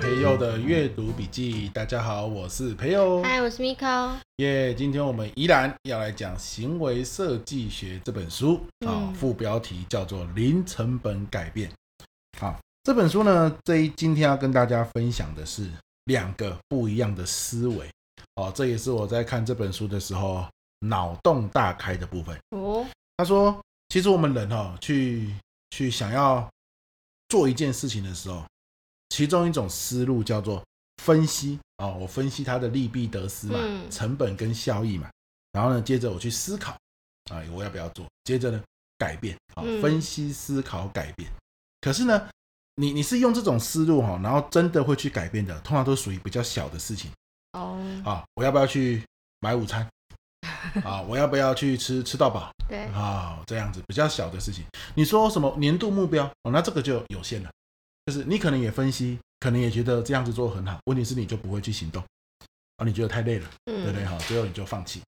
培佑的阅读笔记。大家好，我是培佑。嗨，我是 Miko。耶，今天我们依然要来讲《行为设计学》这本书啊、哦，副标题叫做《零成本改变》。好，这本书呢，这一今天要跟大家分享的是两个不一样的思维。哦，这也是我在看这本书的时候脑洞大开的部分。哦，他说，其实我们人哈、哦，去去想要做一件事情的时候。其中一种思路叫做分析啊、哦，我分析它的利弊得失嘛，嗯、成本跟效益嘛，然后呢，接着我去思考啊，我要不要做？接着呢，改变啊、哦，分析、思考、改变。嗯、可是呢，你你是用这种思路哈，然后真的会去改变的，通常都属于比较小的事情哦。啊，我要不要去买午餐？啊，我要不要去吃吃到饱？对啊，这样子比较小的事情。你说什么年度目标？哦，那这个就有限了。就是你可能也分析，可能也觉得这样子做很好，问题是你就不会去行动，啊，你觉得太累了，嗯、对不对？哈，最后你就放弃。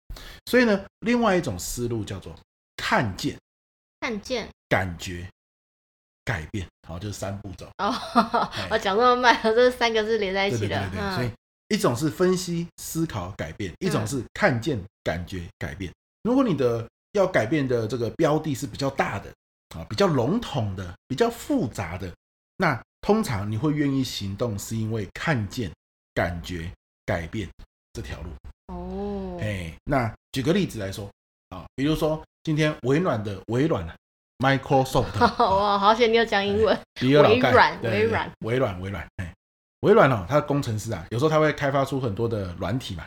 所以呢，另外一种思路叫做看见、看见、感觉、改变，好，就是三步走。哦，我讲这么慢，这三个是连在一起的。对对对对，所以一种是分析、思考、改变，一种是看见、感觉、改变。如果你的要改变的这个标的是比较大的啊，比较笼统的、比较复杂的。那通常你会愿意行动，是因为看见、感觉、改变这条路哦。哎，那举个例子来说啊，比如说今天微软的微软 Microsoft，哇，好险你有讲英文。微软，微软，微软，微软，微软。哎，微软哦，它的工程师啊，有时候他会开发出很多的软体嘛。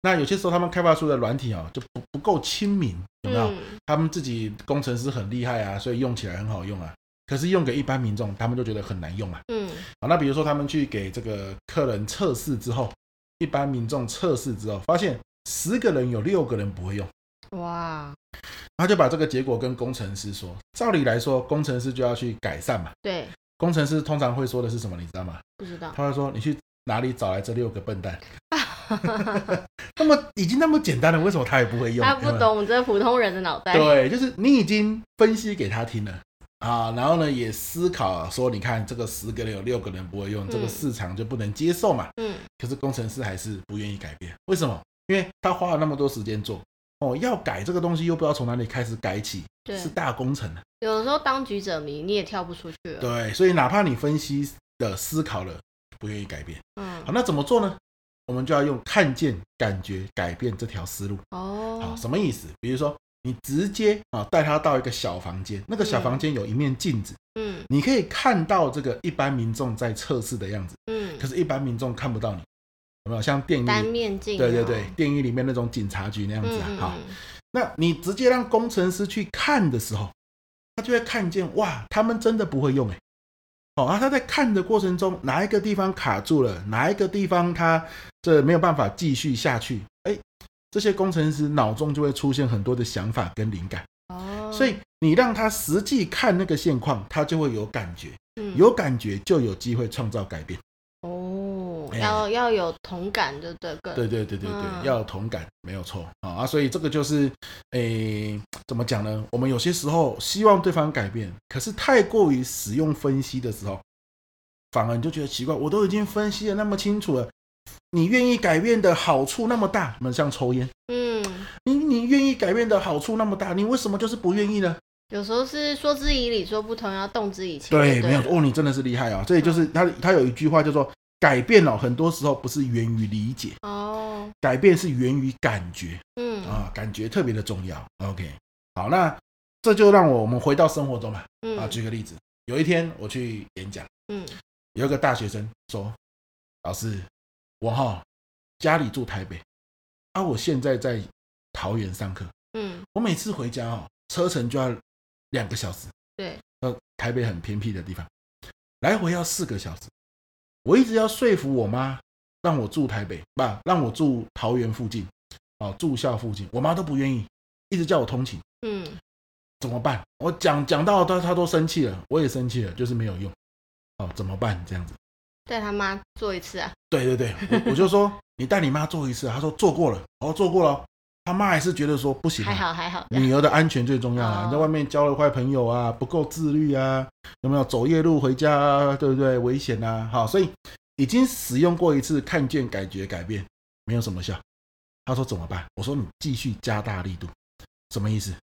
那有些时候他们开发出的软体哦，就不不够亲民，有没有？嗯、他们自己工程师很厉害啊，所以用起来很好用啊。可是用给一般民众，他们就觉得很难用啊。嗯，好，那比如说他们去给这个客人测试之后，一般民众测试之后，发现十个人有六个人不会用。哇！他就把这个结果跟工程师说。照理来说，工程师就要去改善嘛。对。工程师通常会说的是什么？你知道吗？不知道。他会说：“你去哪里找来这六个笨蛋？”那么已经那么简单了，为什么他也不会用？他不懂这普通人的脑袋。对，就是你已经分析给他听了。啊，然后呢，也思考说，你看这个十个人有六个人不会用，嗯、这个市场就不能接受嘛。嗯。可是工程师还是不愿意改变，为什么？因为他花了那么多时间做，哦，要改这个东西又不知道从哪里开始改起，对是大工程。有的时候当局者迷，你也跳不出去了。对，所以哪怕你分析的思考了，不愿意改变。嗯。好，那怎么做呢？我们就要用看见、感觉、改变这条思路。哦。好，什么意思？比如说。你直接啊带他到一个小房间，那个小房间有一面镜子，嗯，你可以看到这个一般民众在测试的样子，嗯，可是，一般民众看不到你，有没有？像电影单面镜？对对对，电影里面那种警察局那样子啊，好，那你直接让工程师去看的时候，他就会看见哇，他们真的不会用哎，哦啊，他在看的过程中，哪一个地方卡住了，哪一个地方他这没有办法继续下去，哎。这些工程师脑中就会出现很多的想法跟灵感哦，所以你让他实际看那个现况，他就会有感觉，嗯，有感觉就有机会创造改变哦，要要有同感的这个，对对对对对，要有同感没有错。啊，所以这个就是诶，怎么讲呢？我们有些时候希望对方改变，可是太过于使用分析的时候，反而你就觉得奇怪，我都已经分析的那么清楚了。你愿意改变的好处那么大，那么像抽烟，嗯，你你愿意改变的好处那么大，你为什么就是不愿意呢？有时候是说之以理，说不通，要动之以情。对，没有哦，你真的是厉害啊！这也就是他他有一句话叫做改变哦，很多时候不是源于理解哦，改变是源于感觉，嗯啊，感觉特别的重要。OK，好，那这就让我们回到生活中嘛，啊，举个例子，有一天我去演讲，嗯，有一个大学生说，老师。我哈家里住台北，啊，我现在在桃园上课，嗯，我每次回家哦，车程就要两个小时，对，呃，台北很偏僻的地方，来回要四个小时，我一直要说服我妈让我住台北，不，让我住桃园附近，哦，住校附近，我妈都不愿意，一直叫我通勤，嗯，怎么办？我讲讲到她她都生气了，我也生气了，就是没有用，哦，怎么办？这样子。带他妈做一次啊？对对对，我 我就说你带你妈做一次，他说做过了，哦做过了，他妈还是觉得说不行，还好还好，女儿的安全最重要啊！你在外面交了坏朋友啊，不够自律啊，有没有走夜路回家啊，对不对？危险啊！好，所以已经使用过一次，看见感觉改变，没有什么效。他说怎么办？我说你继续加大力度，什么意思？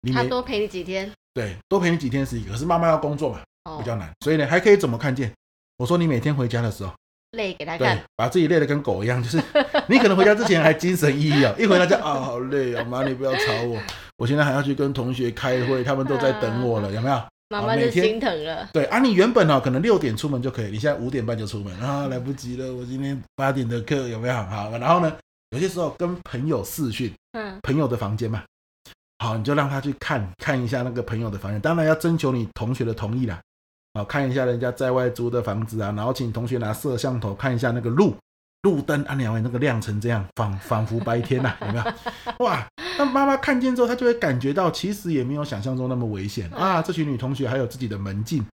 你他多陪你几天，对，多陪你几天是一个，可是妈妈要工作嘛，哦、比较难，所以呢，还可以怎么看见？我说你每天回家的时候，累给他看，把自己累得跟狗一样，就是你可能回家之前还精神奕奕啊，一回到家啊，好累啊，妈你不要吵我，我现在还要去跟同学开会，他们都在等我了，有没有？妈妈就心疼了。对啊，你原本哦可能六点出门就可以，你现在五点半就出门啊，来不及了。我今天八点的课有没有？好，然后呢，有些时候跟朋友视讯，嗯，朋友的房间嘛，好，你就让他去看看一下那个朋友的房间，当然要征求你同学的同意啦。好，看一下人家在外租的房子啊，然后请同学拿摄像头看一下那个路路灯啊，两位那个亮成这样，仿仿佛白天呐、啊，有没有？哇！那妈妈看见之后，她就会感觉到，其实也没有想象中那么危险啊。这群女同学还有自己的门禁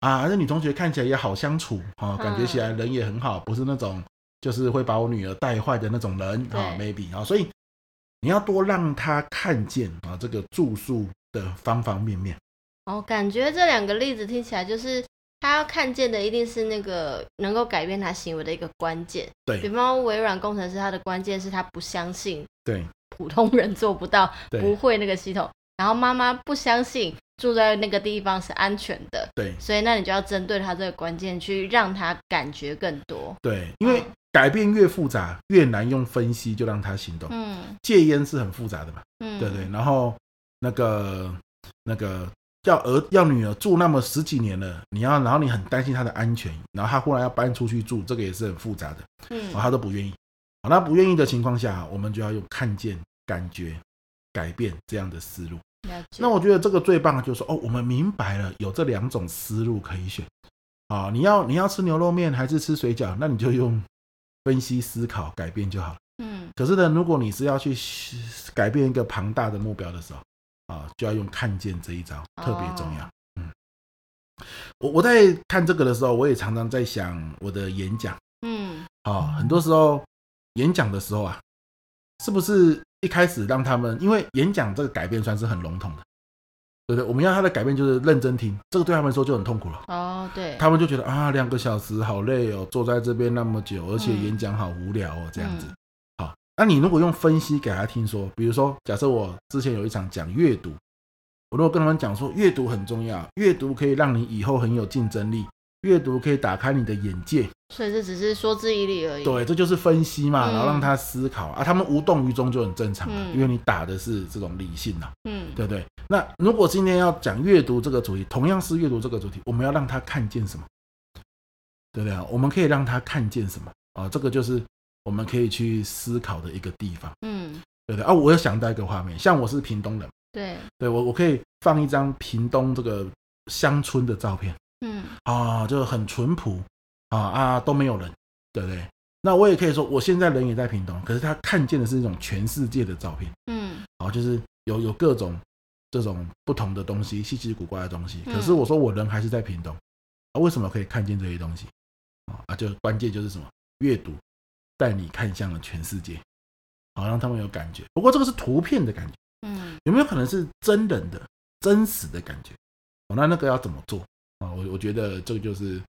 啊，这女同学看起来也好相处啊，感觉起来人也很好，不是那种就是会把我女儿带坏的那种人啊，maybe 啊。所以你要多让她看见啊，这个住宿的方方面面。哦，感觉这两个例子听起来就是。他要看见的一定是那个能够改变他行为的一个关键。对，比方微软工程师，他的关键是他不相信，对，普通人做不到，不会那个系统。然后妈妈不相信住在那个地方是安全的。对，所以那你就要针对他这个关键去让他感觉更多。对，因为改变越复杂越难用分析就让他行动。嗯，戒烟是很复杂的嘛。嗯，对对。然后那个那个。要儿要女儿住那么十几年了，你要然后你很担心她的安全，然后她忽然要搬出去住，这个也是很复杂的，嗯，她都不愿意，好，那不愿意的情况下，我们就要用看见、感觉、改变这样的思路。那我觉得这个最棒的就是说，哦，我们明白了有这两种思路可以选，啊，你要你要吃牛肉面还是吃水饺，那你就用分析思考改变就好，嗯。可是呢，如果你是要去改变一个庞大的目标的时候，啊，就要用看见这一招，特别重要。嗯，我我在看这个的时候，我也常常在想我的演讲。嗯，啊，很多时候演讲的时候啊，是不是一开始让他们，因为演讲这个改变算是很笼统的，对不对？我们要他的改变就是认真听，这个对他们来说就很痛苦了。哦，对，他们就觉得啊，两个小时好累哦，坐在这边那么久，而且演讲好无聊哦，这样子。那你如果用分析给他听说，比如说，假设我之前有一场讲阅读，我如果跟他们讲说阅读很重要，阅读可以让你以后很有竞争力，阅读可以打开你的眼界，所以这只是说之以理而已。对，这就是分析嘛，然后让他思考、嗯、啊，他们无动于衷就很正常了，嗯、因为你打的是这种理性呐，嗯，对不对？那如果今天要讲阅读这个主题，同样是阅读这个主题，我们要让他看见什么？对不对啊？我们可以让他看见什么啊？这个就是。我们可以去思考的一个地方，嗯，对对啊，我又想到一个画面，像我是屏东人，对，对我我可以放一张屏东这个乡村的照片，嗯，啊，就很淳朴，啊啊都没有人，对不对？那我也可以说，我现在人也在屏东，可是他看见的是一种全世界的照片，嗯，啊，就是有有各种这种不同的东西，稀奇古怪的东西，可是我说我人还是在屏东，啊，为什么可以看见这些东西？啊，就关键就是什么？阅读。带你看向了全世界，好让他们有感觉。不过这个是图片的感觉，嗯，有没有可能是真人的、真实的感觉？哦，那那个要怎么做啊？我我觉得这个就是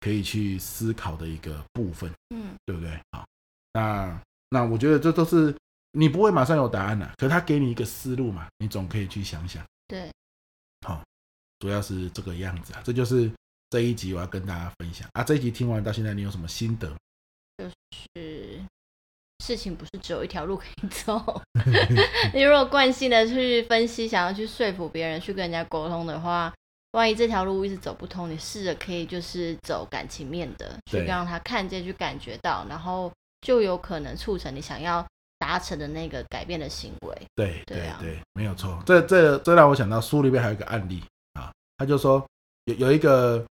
可以去思考的一个部分，嗯，对不对？好，那那我觉得这都是你不会马上有答案的，可是他给你一个思路嘛，你总可以去想想。对，好，主要是这个样子啊。这就是这一集我要跟大家分享啊。这一集听完到现在，你有什么心得？就是事情不是只有一条路可以走。你如果惯性的去分析，想要去说服别人，去跟人家沟通的话，万一这条路一直走不通，你试着可以就是走感情面的，去让他看见，去感觉到，然后就有可能促成你想要达成的那个改变的行为。对对啊，对，没有错。这这这让我想到书里面还有一个案例啊，他就说有有一个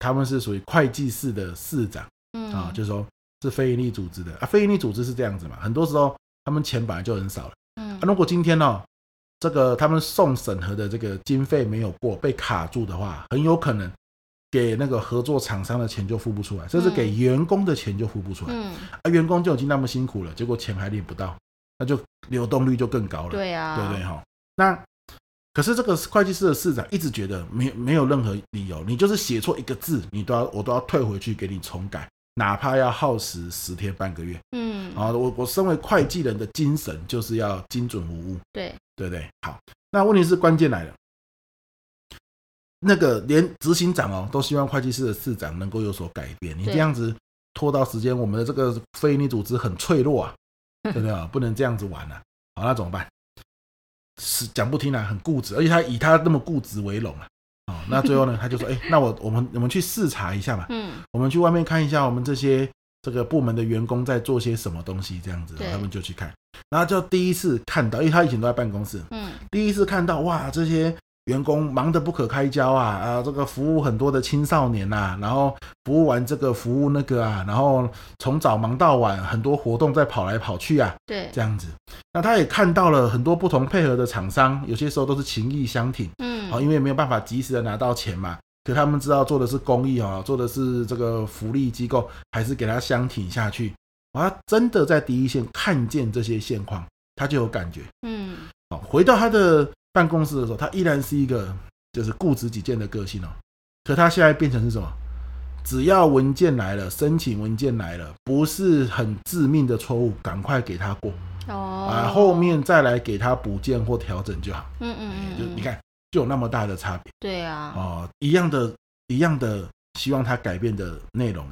他们是属于会计室的市长，嗯啊，就是说。是非营利组织的啊，非营利组织是这样子嘛，很多时候他们钱本来就很少了，嗯，啊，如果今天呢，哦，这个他们送审核的这个经费没有过，被卡住的话，很有可能给那个合作厂商的钱就付不出来，甚至给员工的钱就付不出来，嗯，啊，员工就已经那么辛苦了，结果钱还领不到，那就流动率就更高了，对呀，对不对哈？那可是这个会计师的市长一直觉得没没有任何理由，你就是写错一个字，你都要我都要退回去给你重改。哪怕要耗时十天半个月。嗯，啊，我我身为会计人的精神就是要精准无误。对，对不对？好，那问题是关键来了，那个连执行长哦都希望会计师的市长能够有所改变，你这样子拖到时间，我们的这个非营利组织很脆弱啊，对不对啊？不能这样子玩啊。好，那怎么办？是讲不听啊，很固执，而且他以他那么固执为荣啊。哦，那最后呢，他就说：“哎，那我我们我们去视察一下嘛，嗯，我们去外面看一下，我们这些这个部门的员工在做些什么东西，这样子，他们就去看，然后就第一次看到，因为他以前都在办公室，嗯，第一次看到哇，这些。”员工忙得不可开交啊啊！这个服务很多的青少年呐、啊，然后服务完这个服务那个啊，然后从早忙到晚，很多活动在跑来跑去啊。对，这样子。那他也看到了很多不同配合的厂商，有些时候都是情义相挺。嗯，好，因为没有办法及时的拿到钱嘛，可他们知道做的是公益啊，做的是这个福利机构，还是给他相挺下去。啊，真的在第一线看见这些现况，他就有感觉。嗯，好，回到他的。办公室的时候，他依然是一个就是固执己见的个性哦。可他现在变成是什么？只要文件来了，申请文件来了，不是很致命的错误，赶快给他过哦。啊，后面再来给他补件或调整就好。嗯嗯嗯，就你看，就有那么大的差别。对啊。哦，一样的，一样的，希望他改变的内容，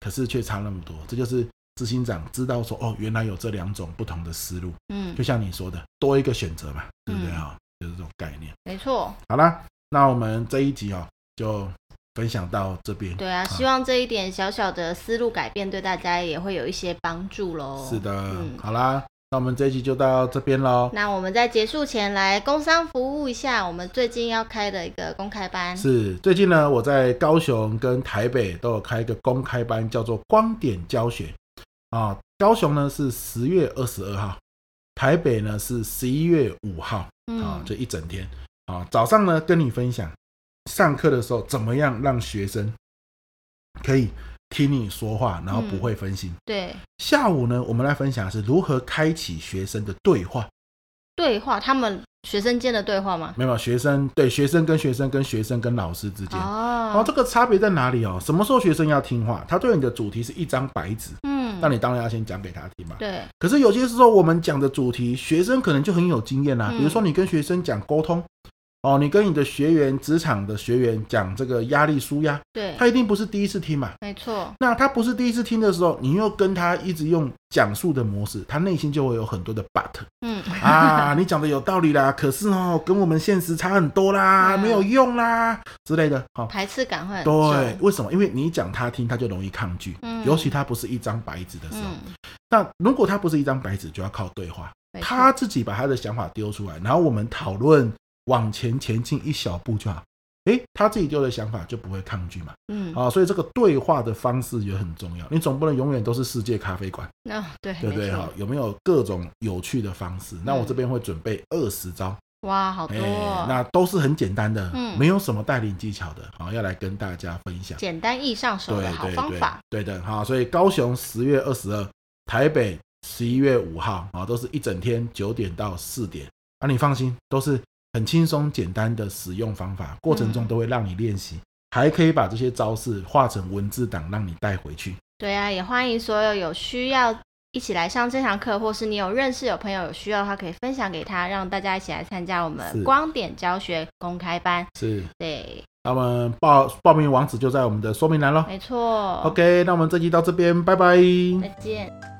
可是却差那么多。这就是。执行长知道说哦，原来有这两种不同的思路，嗯，就像你说的，多一个选择嘛，对不对啊？嗯、就是这种概念，没错。好啦，那我们这一集哦，就分享到这边。对啊，希望这一点小小的思路改变，对大家也会有一些帮助喽。是的，嗯、好啦，那我们这一集就到这边喽。那我们在结束前来工商服务一下，我们最近要开的一个公开班。是，最近呢，我在高雄跟台北都有开一个公开班，叫做光点教学。啊，高雄呢是十月二十二号，台北呢是十一月五号，啊，这一整天啊，早上呢跟你分享上课的时候怎么样让学生可以听你说话，然后不会分心。对，下午呢我们来分享是如何开启学生的对话。对话，他们学生间的对话吗？没有，学生对学生跟学生跟学生跟老师之间哦，哦，这个差别在哪里哦？什么时候学生要听话？他对你的主题是一张白纸，嗯，那你当然要先讲给他听嘛。对。可是有些时候我们讲的主题，学生可能就很有经验啦、啊。比如说你跟学生讲沟通。哦，你跟你的学员、职场的学员讲这个压力舒压，对，他一定不是第一次听嘛，没错。那他不是第一次听的时候，你又跟他一直用讲述的模式，他内心就会有很多的 but，嗯。啊，你讲的有道理啦，可是哦，跟我们现实差很多啦，嗯、没有用啦之类的，好、哦，排斥感会很对，为什么？因为你讲他听，他就容易抗拒，嗯，尤其他不是一张白纸的时候。嗯、那如果他不是一张白纸，就要靠对话，他自己把他的想法丢出来，然后我们讨论。往前前进一小步就好，诶，他自己丢的想法就不会抗拒嘛，嗯，啊，所以这个对话的方式也很重要，你总不能永远都是世界咖啡馆，那、哦、对对不对？哈，有没有各种有趣的方式？嗯、那我这边会准备二十招，哇，好多、哦，那都是很简单的，嗯，没有什么带领技巧的，好，要来跟大家分享，简单易上手的好方法，对的，哈，所以高雄十月二十二，台北十一月五号，啊，都是一整天九点到四点，啊，你放心，都是。很轻松简单的使用方法，过程中都会让你练习，嗯、还可以把这些招式画成文字档，让你带回去。对啊，也欢迎所有有需要一起来上这堂课，或是你有认识有朋友有需要的话，可以分享给他，让大家一起来参加我们光点教学公开班。是，对。那我们报报名网址就在我们的说明栏了。没错。OK，那我们这集到这边，拜拜。再见。